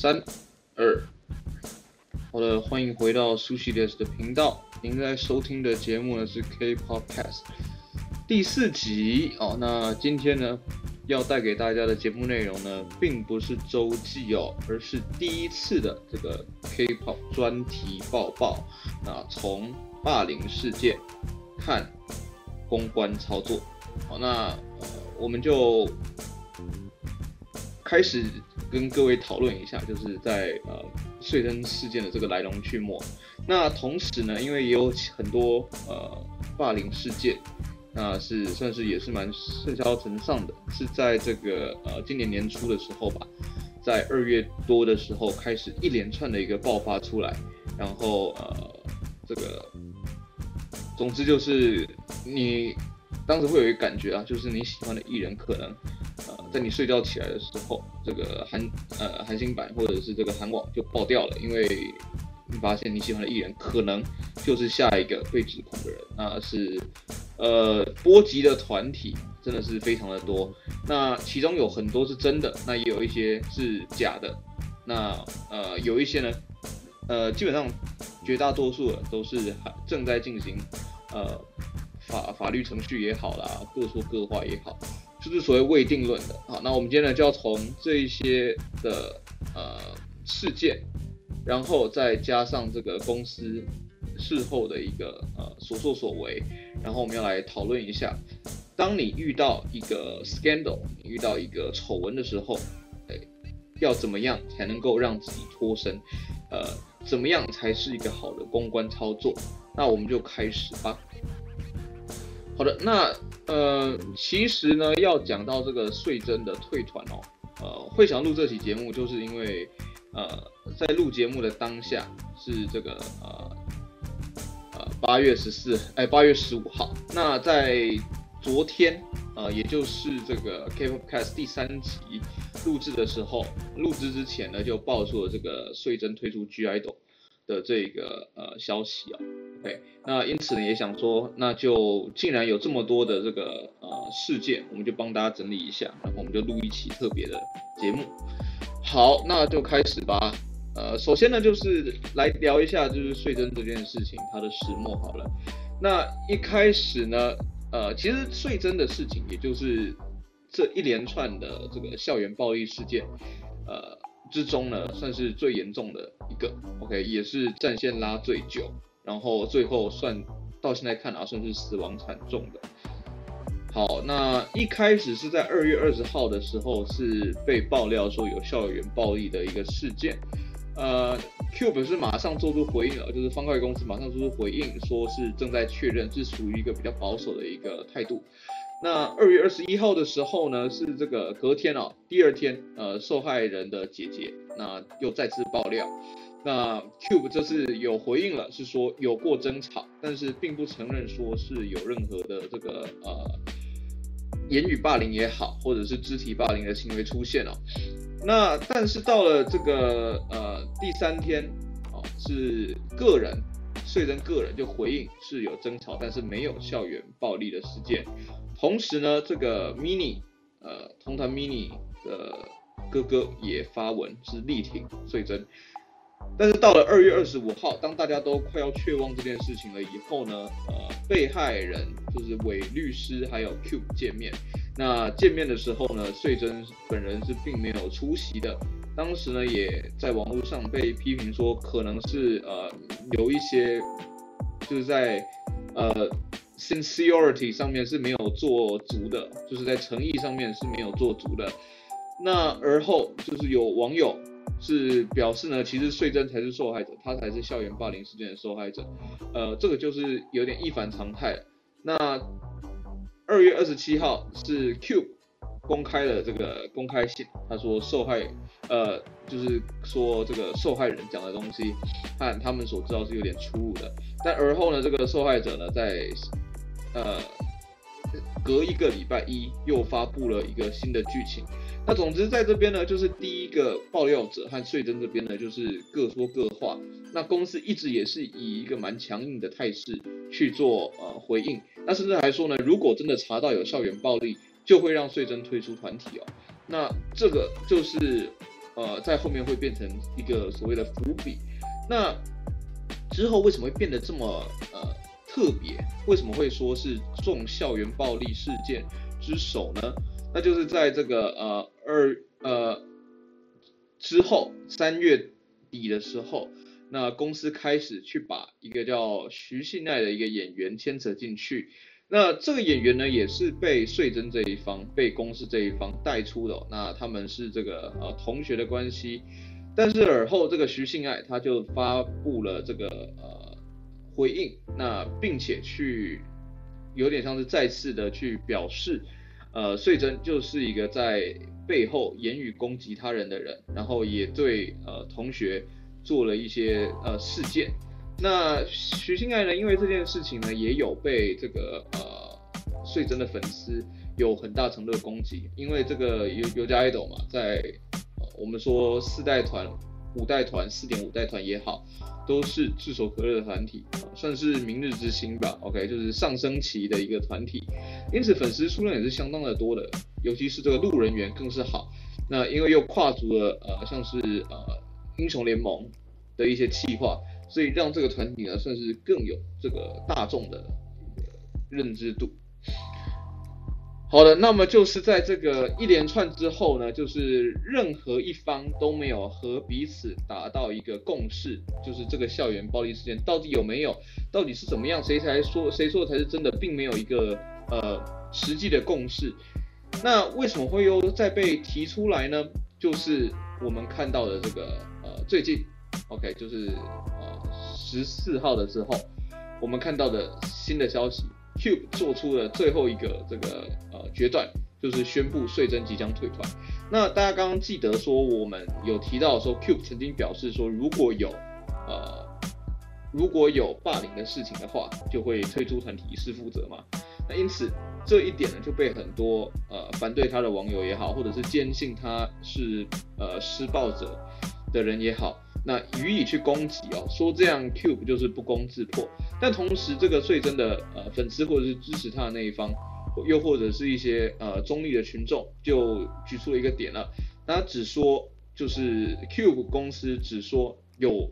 三、二，好的，欢迎回到 Sushi Desk 的频道。您在收听的节目呢是 K-pop cast 第四集哦。那今天呢，要带给大家的节目内容呢，并不是周记哦，而是第一次的这个 K-Pop 专题报报。那从霸凌事件看公关操作，好，那呃，我们就开始跟各位讨论一下，就是在呃穗珍事件的这个来龙去脉。那同时呢，因为也有很多呃霸凌事件。那是算是也是蛮甚嚣尘上的，是在这个呃今年年初的时候吧，在二月多的时候开始一连串的一个爆发出来，然后呃这个，总之就是你当时会有一个感觉啊，就是你喜欢的艺人可能呃在你睡觉起来的时候，这个韩呃韩星版或者是这个韩网就爆掉了，因为。你发现你喜欢的艺人可能就是下一个被指控的人，那是呃波及的团体真的是非常的多，那其中有很多是真的，那也有一些是假的，那呃有一些呢，呃基本上绝大多数的都是还正在进行呃法法律程序也好啦，各说各话也好，就是所谓未定论的。好，那我们今天呢就要从这一些的呃事件。然后再加上这个公司事后的一个呃所作所为，然后我们要来讨论一下，当你遇到一个 scandal，你遇到一个丑闻的时候，哎，要怎么样才能够让自己脱身？呃，怎么样才是一个好的公关操作？那我们就开始吧。好的，那呃，其实呢，要讲到这个穗珍的退团哦，呃，会想录这期节目，就是因为。呃，在录节目的当下是这个呃呃八月十四哎八月十五号。那在昨天呃也就是这个 K-Popcast 第三集录制的时候，录制之前呢就爆出了这个穗珍推出 (G)I-DLE 的这个呃消息啊。OK，那因此呢也想说，那就既然有这么多的这个呃事件，我们就帮大家整理一下，然后我们就录一期特别的节目。好，那就开始吧。呃，首先呢，就是来聊一下，就是税征这件事情它的始末好了。那一开始呢，呃，其实税征的事情，也就是这一连串的这个校园暴力事件，呃之中呢，算是最严重的一个。OK，也是战线拉最久，然后最后算到现在看啊，算是死亡惨重的。好，那一开始是在二月二十号的时候，是被爆料说有校园暴力的一个事件。呃，Cube 是马上做出回应了，就是方块公司马上做出回应，说是正在确认，是属于一个比较保守的一个态度。那二月二十一号的时候呢，是这个隔天哦，第二天，呃，受害人的姐姐那又再次爆料，那 Cube 这次有回应了，是说有过争吵，但是并不承认说是有任何的这个呃。言语霸凌也好，或者是肢体霸凌的行为出现哦，那但是到了这个呃第三天哦，是个人穗珍个人就回应是有争吵，但是没有校园暴力的事件。同时呢，这个 mini 呃同团 mini 的哥哥也发文是力挺穗珍。但是到了二月二十五号，当大家都快要确忘这件事情了以后呢，呃，被害人就是伪律师还有 Cube 见面。那见面的时候呢，穗珍本人是并没有出席的。当时呢，也在网络上被批评说，可能是呃有一些就是在呃 sincerity 上面是没有做足的，就是在诚意上面是没有做足的。那而后就是有网友。是表示呢，其实穗珍才是受害者，他才是校园霸凌事件的受害者。呃，这个就是有点一反常态。那二月二十七号是 Cube 公开了这个公开信，他说受害，呃，就是说这个受害人讲的东西和他们所知道是有点出入的。但而后呢，这个受害者呢，在呃隔一个礼拜一又发布了一个新的剧情。那总之在这边呢，就是第一个爆料者和穗珍这边呢，就是各说各话。那公司一直也是以一个蛮强硬的态势去做呃回应。那甚至还说呢，如果真的查到有校园暴力，就会让穗珍退出团体哦。那这个就是呃在后面会变成一个所谓的伏笔。那之后为什么会变得这么呃特别？为什么会说是众校园暴力事件之首呢？那就是在这个呃二呃之后三月底的时候，那公司开始去把一个叫徐信奈的一个演员牵扯进去。那这个演员呢，也是被穗珍这一方、被公司这一方带出的。那他们是这个呃同学的关系，但是而后这个徐信爱他就发布了这个呃回应，那并且去有点像是再次的去表示，呃穗珍就是一个在背后言语攻击他人的人，然后也对呃同学做了一些呃事件。那徐信爱呢？因为这件事情呢，也有被这个呃穗珍的粉丝有很大程度的攻击。因为这个尤尤加爱豆嘛，在、我们说四代团、五代团、四点五代团也好，都是炙手可热的团体、算是明日之星吧。OK，就是上升期的一个团体，因此粉丝数量也是相当的多的。尤其是这个路人缘更是好。那因为又跨足了呃像是呃英雄联盟的一些企划。所以让这个团体呢，算是更有这个大众的认知度。好的，那么就是在这个一连串之后呢，就是任何一方都没有和彼此达到一个共识，就是这个校园暴力事件到底有没有，到底是怎么样，谁才说谁说的才是真的，并没有一个呃实际的共识。那为什么会又再被提出来呢？就是我们看到的这个呃最近，OK，就是呃。十四号的时候，我们看到的新的消息，Cube 做出了最后一个这个呃决断，就是宣布穗珍即将退团。那大家刚刚记得说，我们有提到说，Cube 曾经表示说，如果有呃如果有霸凌的事情的话，就会退出团体，以示负责嘛。那因此这一点呢，就被很多呃反对他的网友也好，或者是坚信他是呃施暴者的人也好。那予以去攻击哦，说这样 Cube 就是不攻自破，但同时这个穗珍的呃粉丝或者是支持他的那一方，又或者是一些呃中立的群众，就举出了一个点了，他只说就是 Cube 公司只说有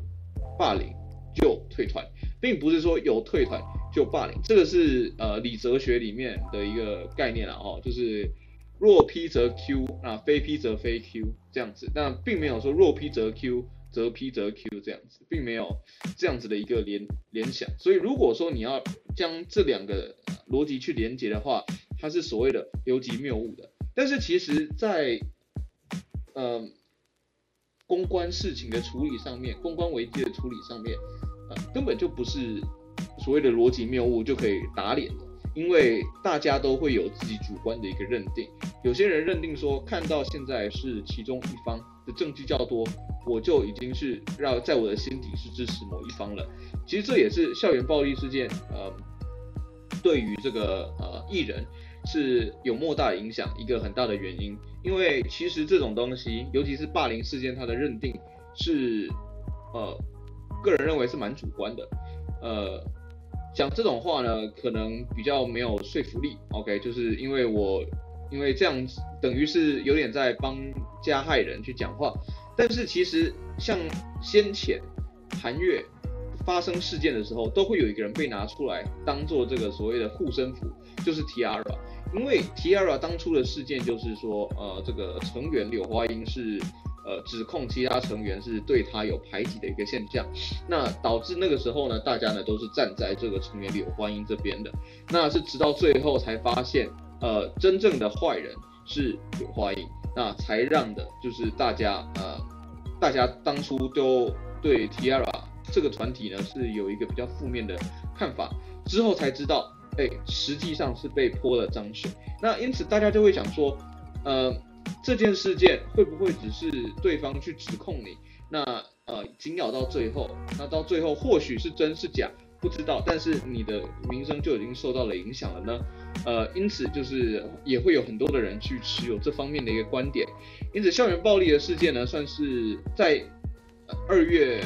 霸凌就退团，并不是说有退团就霸凌，这个是呃理哲学里面的一个概念了哦，就是若 P 则 Q 啊，非 P 则非 Q 这样子，但并没有说若 P 则 Q。则 P 则 Q 这样子，并没有这样子的一个联联想，所以如果说你要将这两个逻辑去连接的话，它是所谓的逻辑谬误的。但是其实在，在呃公关事情的处理上面，公关危机的处理上面，呃根本就不是所谓的逻辑谬误就可以打脸的，因为大家都会有自己主观的一个认定。有些人认定说，看到现在是其中一方的证据较多。我就已经是让在我的心底是支持某一方了。其实这也是校园暴力事件，呃，对于这个呃艺人是有莫大的影响，一个很大的原因。因为其实这种东西，尤其是霸凌事件，它的认定是，呃，个人认为是蛮主观的。呃，讲这种话呢，可能比较没有说服力。OK，就是因为我因为这样等于是有点在帮加害人去讲话。但是其实像先前韩月发生事件的时候，都会有一个人被拿出来当做这个所谓的护身符，就是 Tiara。因为 Tiara 当初的事件就是说，呃，这个成员柳花音是呃指控其他成员是对他有排挤的一个现象，那导致那个时候呢，大家呢都是站在这个成员柳花樱这边的。那是直到最后才发现，呃，真正的坏人是柳花樱。那才让的，就是大家呃，大家当初都对 Tiara 这个团体呢是有一个比较负面的看法，之后才知道，哎，实际上是被泼了脏水。那因此大家就会想说，呃，这件事件会不会只是对方去指控你？那呃，紧咬到最后，那到最后或许是真是假？不知道，但是你的名声就已经受到了影响了呢。呃，因此就是也会有很多的人去持有这方面的一个观点。因此，校园暴力的事件呢，算是在二月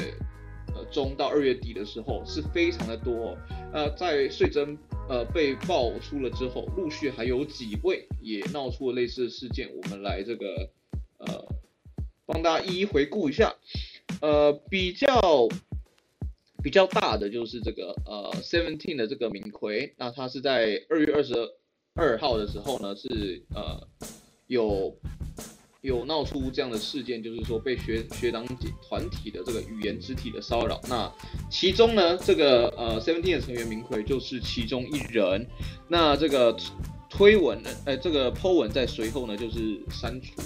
呃中到二月底的时候是非常的多。呃，在穗珍呃被爆出了之后，陆续还有几位也闹出了类似的事件，我们来这个呃帮大家一一回顾一下。呃，比较比较大的就是这个呃 Seventeen 的这个敏奎，那他是在二月二十二号的时候呢，是呃有有闹出这样的事件，就是说被学学长团体的这个语言肢体的骚扰。那其中呢，这个呃 Seventeen 的成员明奎就是其中一人。那这个推文呢，呃，这个 po 文在随后呢就是删除。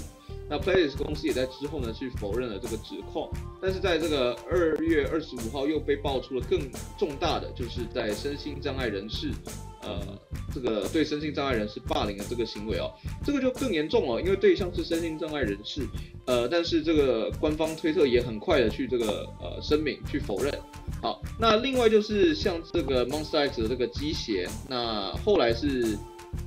那 Pledis 公司也在之后呢去否认了这个指控，但是在这个二月二十五号又被爆出了更重大的，就是在身心障碍人士，呃，这个对身心障碍人士霸凌的这个行为哦，这个就更严重了，因为对象是身心障碍人士，呃，但是这个官方推特也很快的去这个呃声明去否认。好，那另外就是像这个 Monster X 的这个机械，那后来是。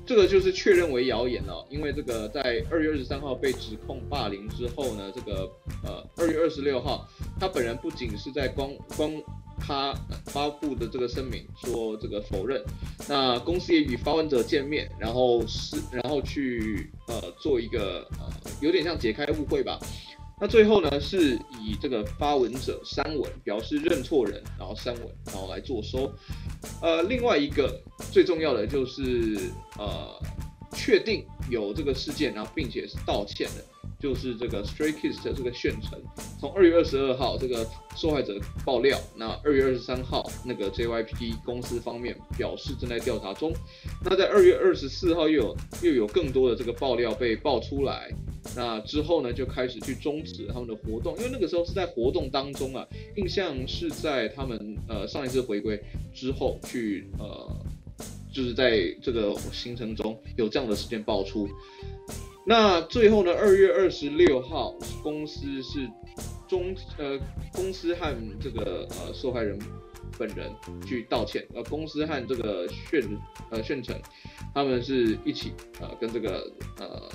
这个就是确认为谣言了，因为这个在二月二十三号被指控霸凌之后呢，这个呃二月二十六号，他本人不仅是在光光他发布的这个声明说这个否认，那公司也与发文者见面，然后是然后去呃做一个呃有点像解开误会吧。那最后呢，是以这个发文者删文，表示认错人，然后删文，然后来做收。呃，另外一个最重要的就是呃，确定有这个事件，然后并且是道歉的。就是这个 Stray Kids 的这个炫成，从二月二十二号这个受害者爆料，那二月二十三号那个 JYP 公司方面表示正在调查中，那在二月二十四号又有又有更多的这个爆料被爆出来，那之后呢就开始去终止他们的活动，因为那个时候是在活动当中啊，印象是在他们呃上一次回归之后去呃就是在这个行程中有这样的事件爆出。那最后呢？二月二十六号，公司是中呃，公司和这个呃受害人本人去道歉。呃，公司和这个炫呃炫成，他们是一起呃跟这个呃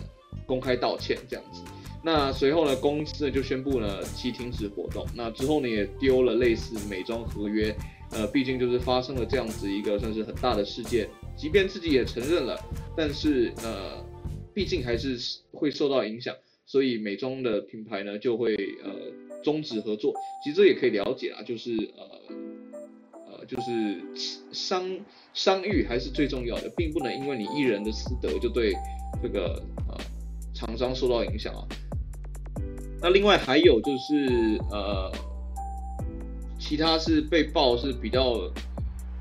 公开道歉这样子。那随后呢，公司呢就宣布呢其停止活动。那之后呢也丢了类似美妆合约。呃，毕竟就是发生了这样子一个算是很大的事件，即便自己也承认了，但是呃。毕竟还是会受到影响，所以美妆的品牌呢就会呃终止合作。其实这也可以了解啊，就是呃呃就是商商誉还是最重要的，并不能因为你一人的私德就对这个呃厂商受到影响啊。那另外还有就是呃其他是被曝是比较。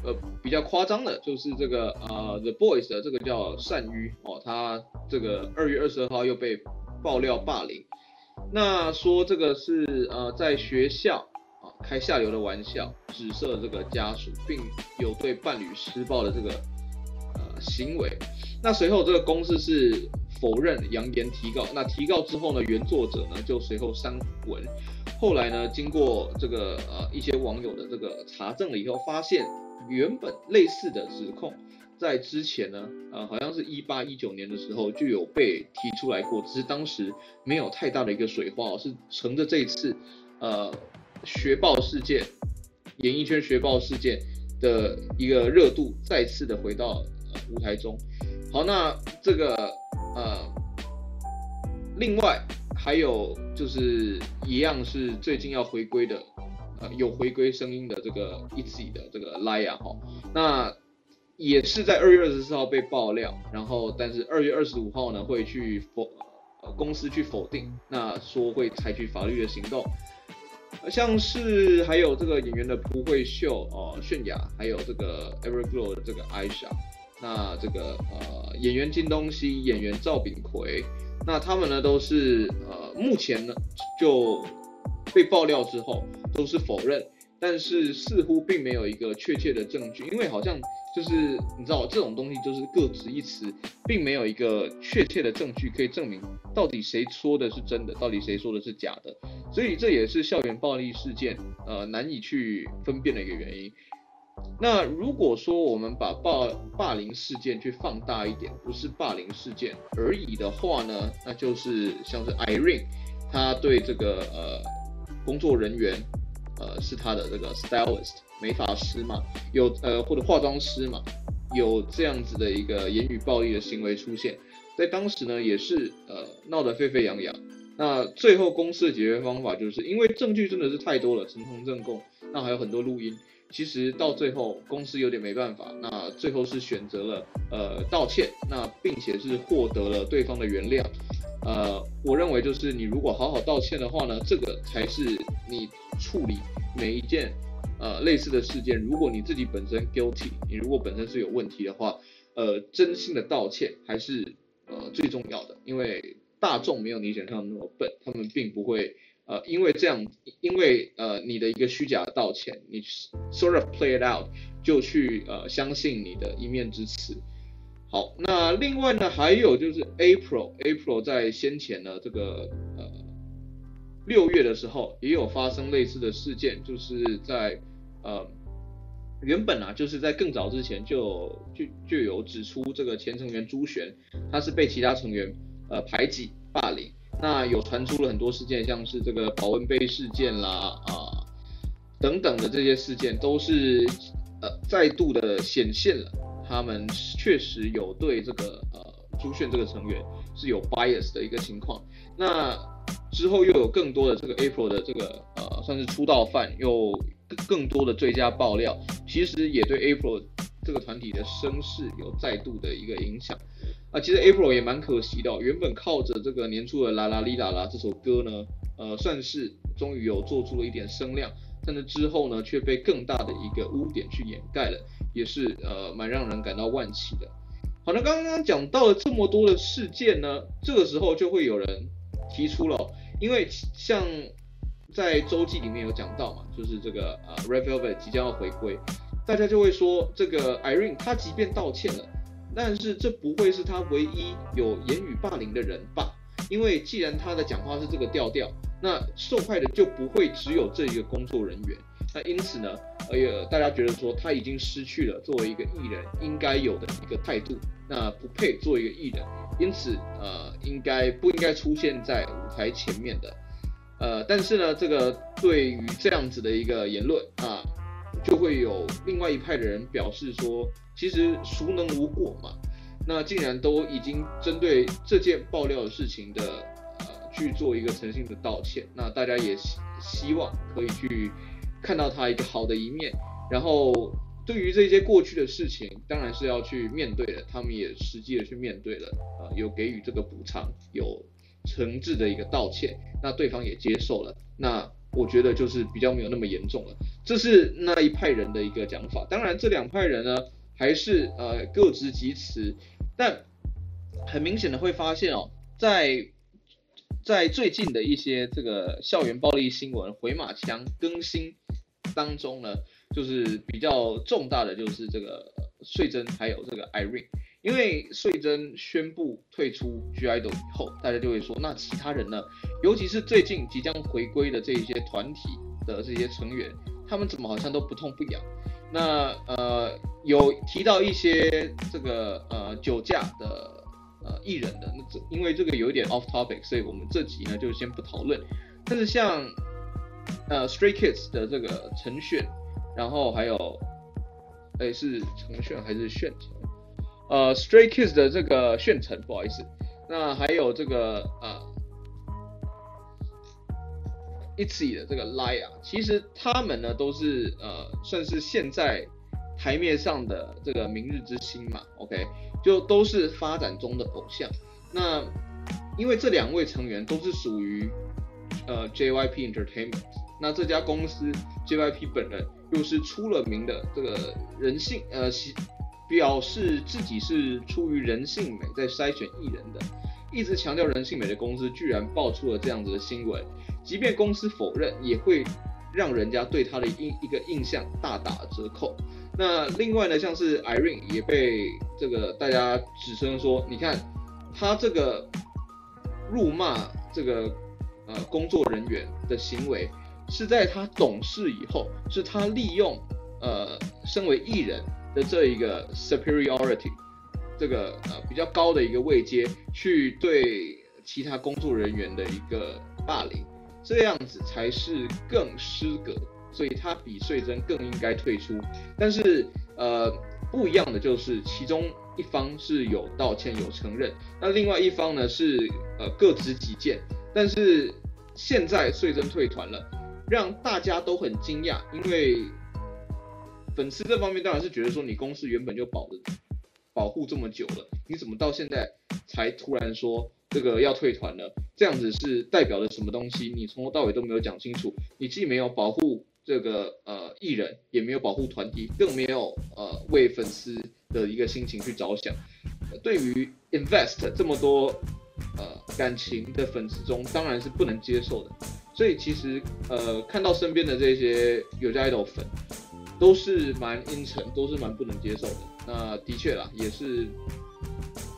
呃，比较夸张的，就是这个呃，The Boys 的这个叫善于哦，他这个二月二十二号又被爆料霸凌，那说这个是呃在学校啊开下流的玩笑，指涉这个家属，并有对伴侣施暴的这个呃行为。那随后这个公司是否认扬言提告，那提告之后呢，原作者呢就随后删文。后来呢，经过这个呃一些网友的这个查证了以后，发现。原本类似的指控，在之前呢，呃，好像是一八一九年的时候就有被提出来过，只是当时没有太大的一个水花，是乘着这一次，呃，学爆事件，演艺圈学爆事件的一个热度，再次的回到呃舞台中。好，那这个呃，另外还有就是一样是最近要回归的。有回归声音的这个 ITZY 的这个 Laya 哈，那也是在二月二十四号被爆料，然后但是二月二十五号呢会去否公司去否定，那说会采取法律的行动，像是还有这个演员的朴慧秀哦，泫雅，还有这个 Everglow 的这个 Aisha，那这个呃演员金东熙，演员赵秉奎，那他们呢都是呃目前呢就。被爆料之后都是否认，但是似乎并没有一个确切的证据，因为好像就是你知道这种东西就是各执一词，并没有一个确切的证据可以证明到底谁说的是真的，到底谁说的是假的，所以这也是校园暴力事件呃难以去分辨的一个原因。那如果说我们把霸霸凌事件去放大一点，不是霸凌事件而已的话呢，那就是像是 Irene，他对这个呃。工作人员，呃，是他的这个 stylist 美发师嘛，有呃或者化妆师嘛，有这样子的一个言语暴力的行为出现，在当时呢也是呃闹得沸沸扬扬。那最后公司的解决方法就是因为证据真的是太多了，陈同正供，那还有很多录音，其实到最后公司有点没办法，那最后是选择了呃道歉，那并且是获得了对方的原谅。呃，我认为就是你如果好好道歉的话呢，这个才是你处理每一件呃类似的事件，如果你自己本身 guilty，你如果本身是有问题的话，呃，真心的道歉还是呃最重要的，因为大众没有你想象的那么笨，他们并不会呃因为这样，因为呃你的一个虚假的道歉，你 sort of play it out 就去呃相信你的一面之词。好，那另外呢，还有就是 April，April 在先前呢，这个呃六月的时候也有发生类似的事件，就是在呃原本啊，就是在更早之前就就就有指出这个前成员朱璇，他是被其他成员呃排挤霸凌，那有传出了很多事件，像是这个保温杯事件啦啊、等等的这些事件，都是呃再度的显现了。他们确实有对这个呃朱炫这个成员是有 bias 的一个情况。那之后又有更多的这个 April 的这个呃算是出道犯，又更多的追加爆料，其实也对 April 这个团体的声势有再度的一个影响。啊，其实 April 也蛮可惜的，原本靠着这个年初的啦啦哩啦啦这首歌呢，呃算是终于有做出了一点声量，但是之后呢却被更大的一个污点去掩盖了。也是呃蛮让人感到惋惜的。好，那刚刚讲到了这么多的事件呢，这个时候就会有人提出了，因为像在周记里面有讲到嘛，就是这个呃 r e v e l v e t 即将要回归，大家就会说这个 Irene 她即便道歉了，但是这不会是她唯一有言语霸凌的人吧？因为既然她的讲话是这个调调，那受害的就不会只有这一个工作人员。那因此呢，哎呀，大家觉得说他已经失去了作为一个艺人应该有的一个态度，那不配做一个艺人，因此呃，应该不应该出现在舞台前面的，呃，但是呢，这个对于这样子的一个言论啊，就会有另外一派的人表示说，其实孰能无过嘛？那既然都已经针对这件爆料的事情的呃去做一个诚信的道歉，那大家也希希望可以去。看到他一个好的一面，然后对于这些过去的事情，当然是要去面对的。他们也实际的去面对了，呃，有给予这个补偿，有诚挚的一个道歉，那对方也接受了。那我觉得就是比较没有那么严重了。这是那一派人的一个讲法。当然，这两派人呢，还是呃各执己词，但很明显的会发现哦，在在最近的一些这个校园暴力新闻回马枪更新。当中呢，就是比较重大的就是这个穗珍还有这个 Irene，因为穗珍宣布退出 (G)I-DLE 以后，大家就会说，那其他人呢？尤其是最近即将回归的这一些团体的这些成员，他们怎么好像都不痛不痒？那呃有提到一些这个呃酒驾的呃艺人的，那这因为这个有一点 off topic，所以我们这集呢就先不讨论。但是像呃，Stray Kids 的这个陈炫，然后还有，哎，是陈炫还是炫成？呃，Stray Kids 的这个炫成，不好意思。那还有这个呃，ITZY 的这个 Lia，其实他们呢都是呃，算是现在台面上的这个明日之星嘛。OK，就都是发展中的偶像。那因为这两位成员都是属于。呃，JYP Entertainment，那这家公司 JYP 本人又是出了名的这个人性，呃，表示自己是出于人性美在筛选艺人的，一直强调人性美的公司居然爆出了这样子的新闻，即便公司否认，也会让人家对他的印一个印象大打折扣。那另外呢，像是 Irene 也被这个大家指称说，你看他这个辱骂这个。呃，工作人员的行为是在他懂事以后，是他利用呃身为艺人的这一个 superiority，这个呃比较高的一个位阶，去对其他工作人员的一个霸凌，这样子才是更失格，所以他比穗珍更应该退出。但是呃不一样的就是，其中一方是有道歉有承认，那另外一方呢是呃各执己见。但是现在税真退团了，让大家都很惊讶，因为粉丝这方面当然是觉得说你公司原本就保的保护这么久了，你怎么到现在才突然说这个要退团了？这样子是代表了什么东西？你从头到尾都没有讲清楚，你既没有保护这个呃艺人，也没有保护团体，更没有呃为粉丝的一个心情去着想。对于 invest 这么多呃感情的粉丝中，当然是不能接受的。所以其实呃看到身边的这些有家 idol 粉，都是蛮阴沉，都是蛮不能接受的。那的确啦，也是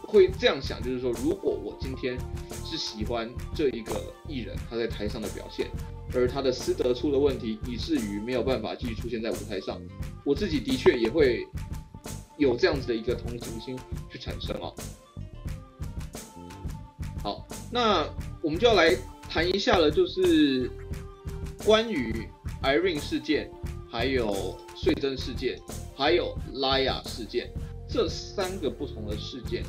会这样想，就是说，如果我今天是喜欢这一个艺人他在台上的表现，而他的私德出了问题，以至于没有办法继续出现在舞台上，我自己的确也会有这样子的一个同情心去产生哦。好，那我们就要来谈一下了，就是关于 Irene 事件，还有税珍事件。还有拉雅事件，这三个不同的事件，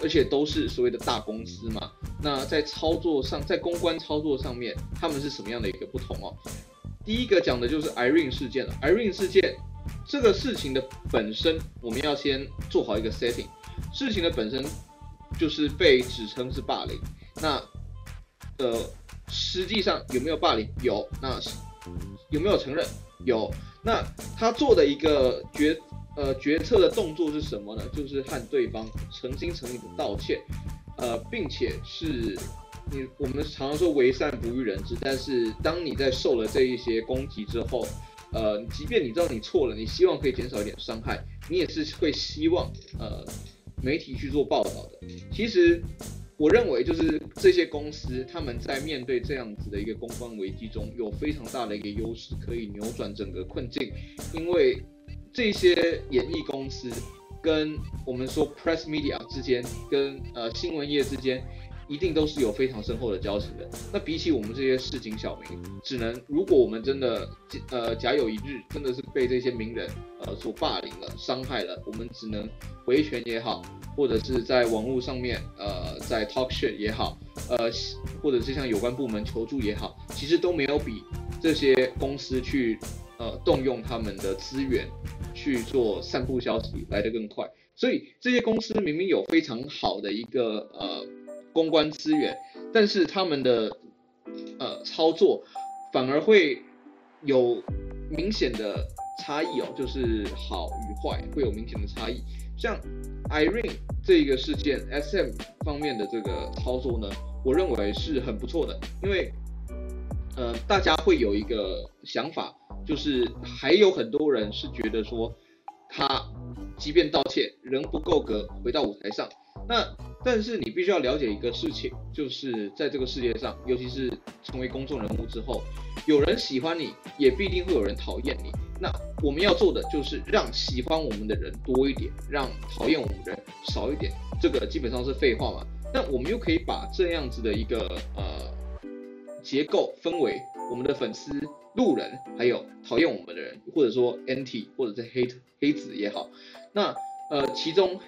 而且都是所谓的大公司嘛。那在操作上，在公关操作上面，他们是什么样的一个不同哦？第一个讲的就是 Irene 事件了。Irene 事件这个事情的本身，我们要先做好一个 setting。事情的本身就是被指称是霸凌。那呃，实际上有没有霸凌？有。那有没有承认？有。那他做的一个决呃决策的动作是什么呢？就是和对方诚心诚意的道歉，呃，并且是你我们常常说为善不欲人知，但是当你在受了这一些攻击之后，呃，即便你知道你错了，你希望可以减少一点伤害，你也是会希望呃媒体去做报道的。其实。我认为就是这些公司，他们在面对这样子的一个公关危机中，有非常大的一个优势，可以扭转整个困境。因为这些演艺公司跟我们说 press media 之间，跟呃新闻业之间。一定都是有非常深厚的交情的。那比起我们这些市井小民，只能如果我们真的呃假有一日真的是被这些名人呃所霸凌了、伤害了，我们只能维权也好，或者是在网络上面呃在 talk shit 也好，呃或者是向有关部门求助也好，其实都没有比这些公司去呃动用他们的资源去做散布消息来得更快。所以这些公司明明有非常好的一个呃。公关资源，但是他们的呃操作反而会有明显的差异哦，就是好与坏会有明显的差异。像 Irene 这一个事件，SM 方面的这个操作呢，我认为是很不错的，因为呃大家会有一个想法，就是还有很多人是觉得说他即便道歉仍不够格回到舞台上，那。但是你必须要了解一个事情，就是在这个世界上，尤其是成为公众人物之后，有人喜欢你，也必定会有人讨厌你。那我们要做的就是让喜欢我们的人多一点，让讨厌我们的人少一点。这个基本上是废话嘛。那我们又可以把这样子的一个呃结构分为我们的粉丝、路人，还有讨厌我们的人，或者说 N T 或者是黑黑子也好。那呃其中。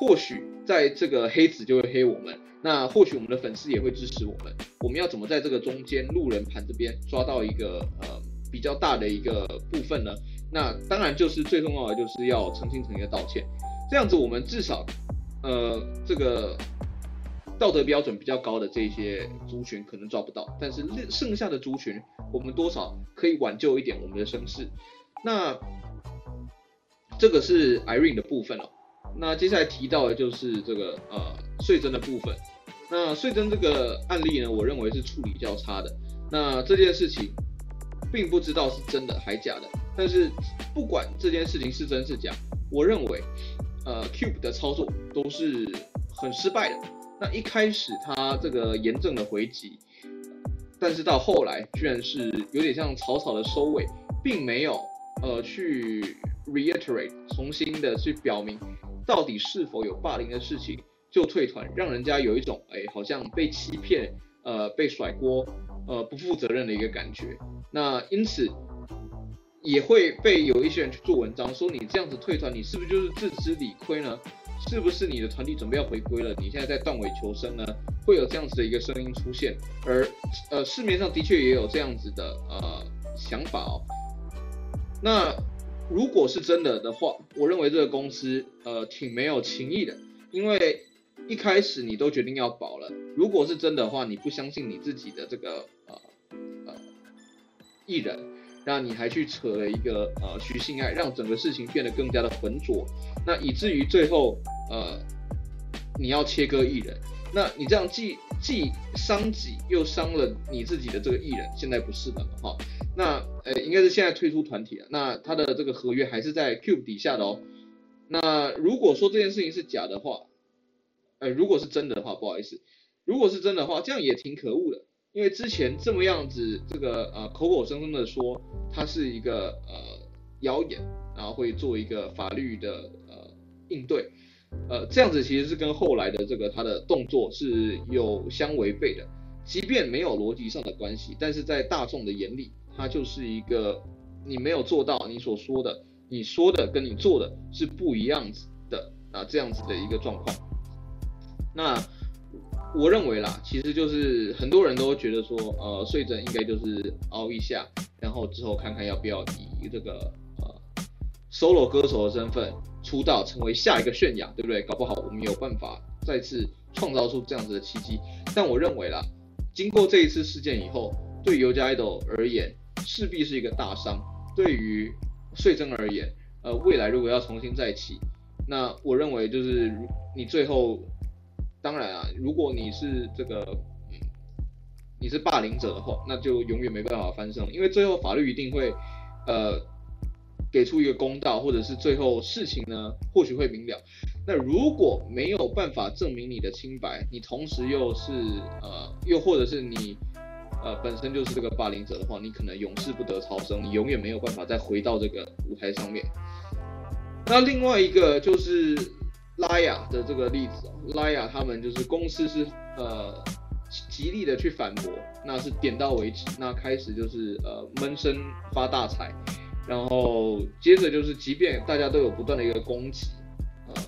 或许在这个黑子就会黑我们，那或许我们的粉丝也会支持我们。我们要怎么在这个中间路人盘这边抓到一个呃比较大的一个部分呢？那当然就是最重要的就是要诚心诚意的道歉，这样子我们至少呃这个道德标准比较高的这些族群可能抓不到，但是剩下的族群我们多少可以挽救一点我们的声势。那这个是 Irene 的部分哦。那接下来提到的就是这个呃穗珍的部分。那穗珍这个案例呢，我认为是处理较差的。那这件事情并不知道是真的还假的，但是不管这件事情是真是假，我认为呃 Cube 的操作都是很失败的。那一开始他这个严正的回击，但是到后来居然是有点像草草的收尾，并没有呃去 reiterate 重新的去表明。到底是否有霸凌的事情就退团，让人家有一种哎，好像被欺骗，呃，被甩锅，呃，不负责任的一个感觉。那因此也会被有一些人去做文章，说你这样子退团，你是不是就是自知理亏呢？是不是你的团体准备要回归了？你现在在断尾求生呢？会有这样子的一个声音出现，而呃市面上的确也有这样子的呃想法哦。那如果是真的的话，我认为这个公司呃挺没有情义的，因为一开始你都决定要保了，如果是真的话，你不相信你自己的这个呃呃艺人，那你还去扯了一个呃徐信爱，让整个事情变得更加的浑浊，那以至于最后呃你要切割艺人。那你这样既既伤己又伤了你自己的这个艺人，现在不是的嘛哈。那呃，应该是现在退出团体了。那他的这个合约还是在 Cube 底下的哦。那如果说这件事情是假的话，呃，如果是真的的话，不好意思，如果是真的话，这样也挺可恶的。因为之前这么样子，这个呃口口声声的说他是一个呃谣言，然后会做一个法律的呃应对。呃，这样子其实是跟后来的这个他的动作是有相违背的，即便没有逻辑上的关系，但是在大众的眼里，他就是一个你没有做到你所说的，你说的跟你做的是不一样子的啊，这样子的一个状况。那我认为啦，其实就是很多人都觉得说，呃，穗珍应该就是熬一下，然后之后看看要不要以这个 solo 歌手的身份。出道成为下一个泫雅，对不对？搞不好我们有办法再次创造出这样子的奇迹。但我认为啦，经过这一次事件以后，对于 YOGA idol 而言，势必是一个大伤。对于穗珍而言，呃，未来如果要重新再起，那我认为就是你最后，当然啊，如果你是这个，嗯，你是霸凌者的话，那就永远没办法翻身，因为最后法律一定会，呃。给出一个公道，或者是最后事情呢，或许会明了。那如果没有办法证明你的清白，你同时又是呃，又或者是你呃本身就是这个霸凌者的话，你可能永世不得超生，你永远没有办法再回到这个舞台上面。那另外一个就是拉雅的这个例子哦，拉雅他们就是公司是呃极力的去反驳，那是点到为止，那开始就是呃闷声发大财。然后接着就是，即便大家都有不断的一个攻击，呃，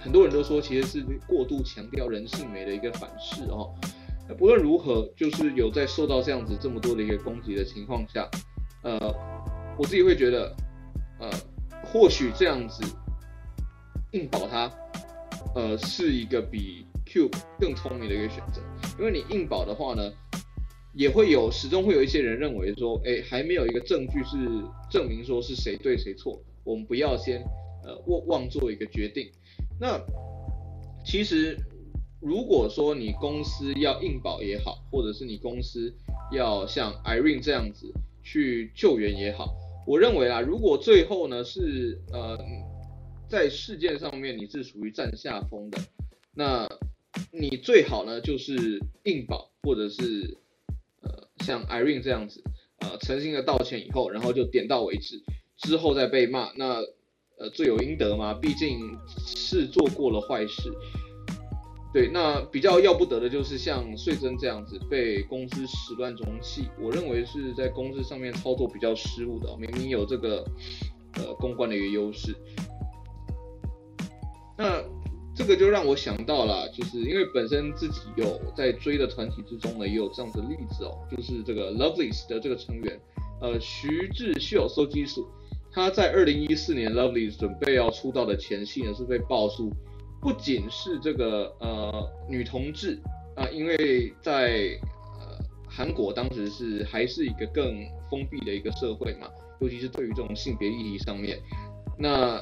很多人都说其实是过度强调人性美的一个反噬哦。不论如何，就是有在受到这样子这么多的一个攻击的情况下，呃，我自己会觉得，呃，或许这样子硬保它，呃，是一个比 Cube 更聪明的一个选择，因为你硬保的话呢。也会有，始终会有一些人认为说，哎，还没有一个证据是证明说是谁对谁错，我们不要先呃妄妄做一个决定。那其实如果说你公司要硬保也好，或者是你公司要像 Irene 这样子去救援也好，我认为啊，如果最后呢是呃在事件上面你是属于占下风的，那你最好呢就是硬保或者是。像 Irene 这样子，呃，诚心的道歉以后，然后就点到为止，之后再被骂，那呃罪有应得嘛，毕竟是做过了坏事。对，那比较要不得的就是像穗珍这样子被公司始乱终弃，我认为是在公司上面操作比较失误的，明明有这个呃公关的一个优势，那。这个就让我想到了，就是因为本身自己有在追的团体之中呢，也有这样的例子哦，就是这个 Lovelyz 的这个成员，呃，徐智秀，SOGI 数他在二零一四年 Lovelyz 准备要出道的前夕呢，是被爆出不仅是这个呃女同志啊、因为在呃韩国当时是还是一个更封闭的一个社会嘛，尤其是对于这种性别议题上面，那。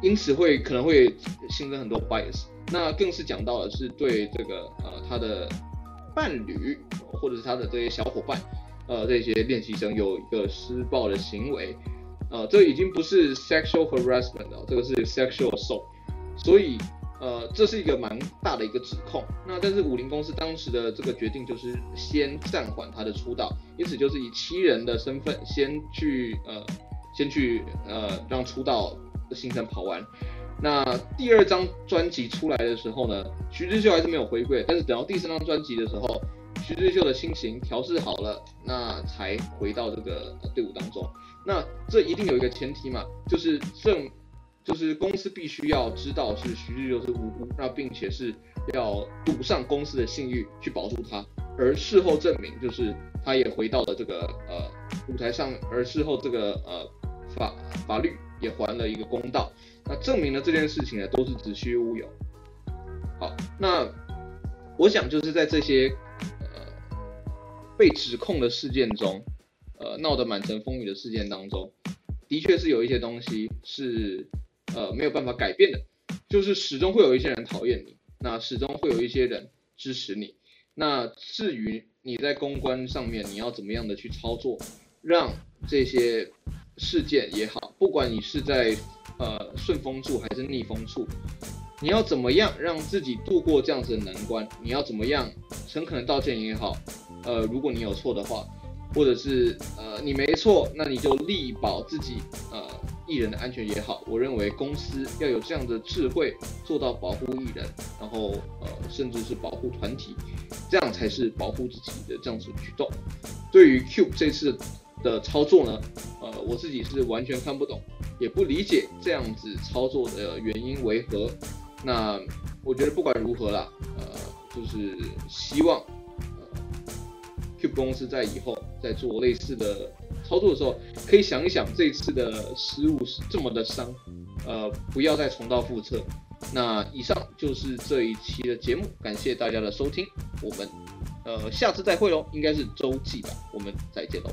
因此会可能会新增很多 bias，那更是讲到的是对这个呃他的伴侣或者是他的这些小伙伴，呃这些练习生有一个施暴的行为，呃这已经不是 sexual harassment 了，这个是 sexual assault，所以呃这是一个蛮大的一个指控。那但是武林公司当时的这个决定就是先暂缓他的出道，因此就是以七人的身份先去呃先去呃让出道。的行程跑完，那第二张专辑出来的时候呢，徐志秀还是没有回归，但是等到第三张专辑的时候，徐志秀的心情调试好了，那才回到这个队伍当中。那这一定有一个前提嘛，就是正，就是公司必须要知道是徐志秀是无辜，那并且是要赌上公司的信誉去保住他，而事后证明就是他也回到了这个呃舞台上，而事后这个呃法法律也还了一个公道，那证明了这件事情呢都是子虚乌有。好，那我想就是在这些呃被指控的事件中，呃闹得满城风雨的事件当中，的确是有一些东西是呃没有办法改变的，就是始终会有一些人讨厌你。那始终会有一些人支持你。那至于你在公关上面，你要怎么样的去操作，让这些事件也好，不管你是在呃顺风处还是逆风处，你要怎么样让自己度过这样子的难关？你要怎么样诚恳的道歉也好，呃，如果你有错的话，或者是呃你没错，那你就力保自己呃。艺人的安全也好，我认为公司要有这样的智慧，做到保护艺人，然后呃，甚至是保护团体，这样才是保护自己的这样子举动。对于 Cube 这次的操作呢，呃，我自己是完全看不懂，也不理解这样子操作的原因为何。那我觉得不管如何啦，呃，就是希望呃 Cube 公司在以后在做类似的。操作的时候，可以想一想这次的失误是这么的伤，呃，不要再重蹈覆辙。那以上就是这一期的节目，感谢大家的收听，我们呃下次再会喽，应该是周记吧，我们再见喽。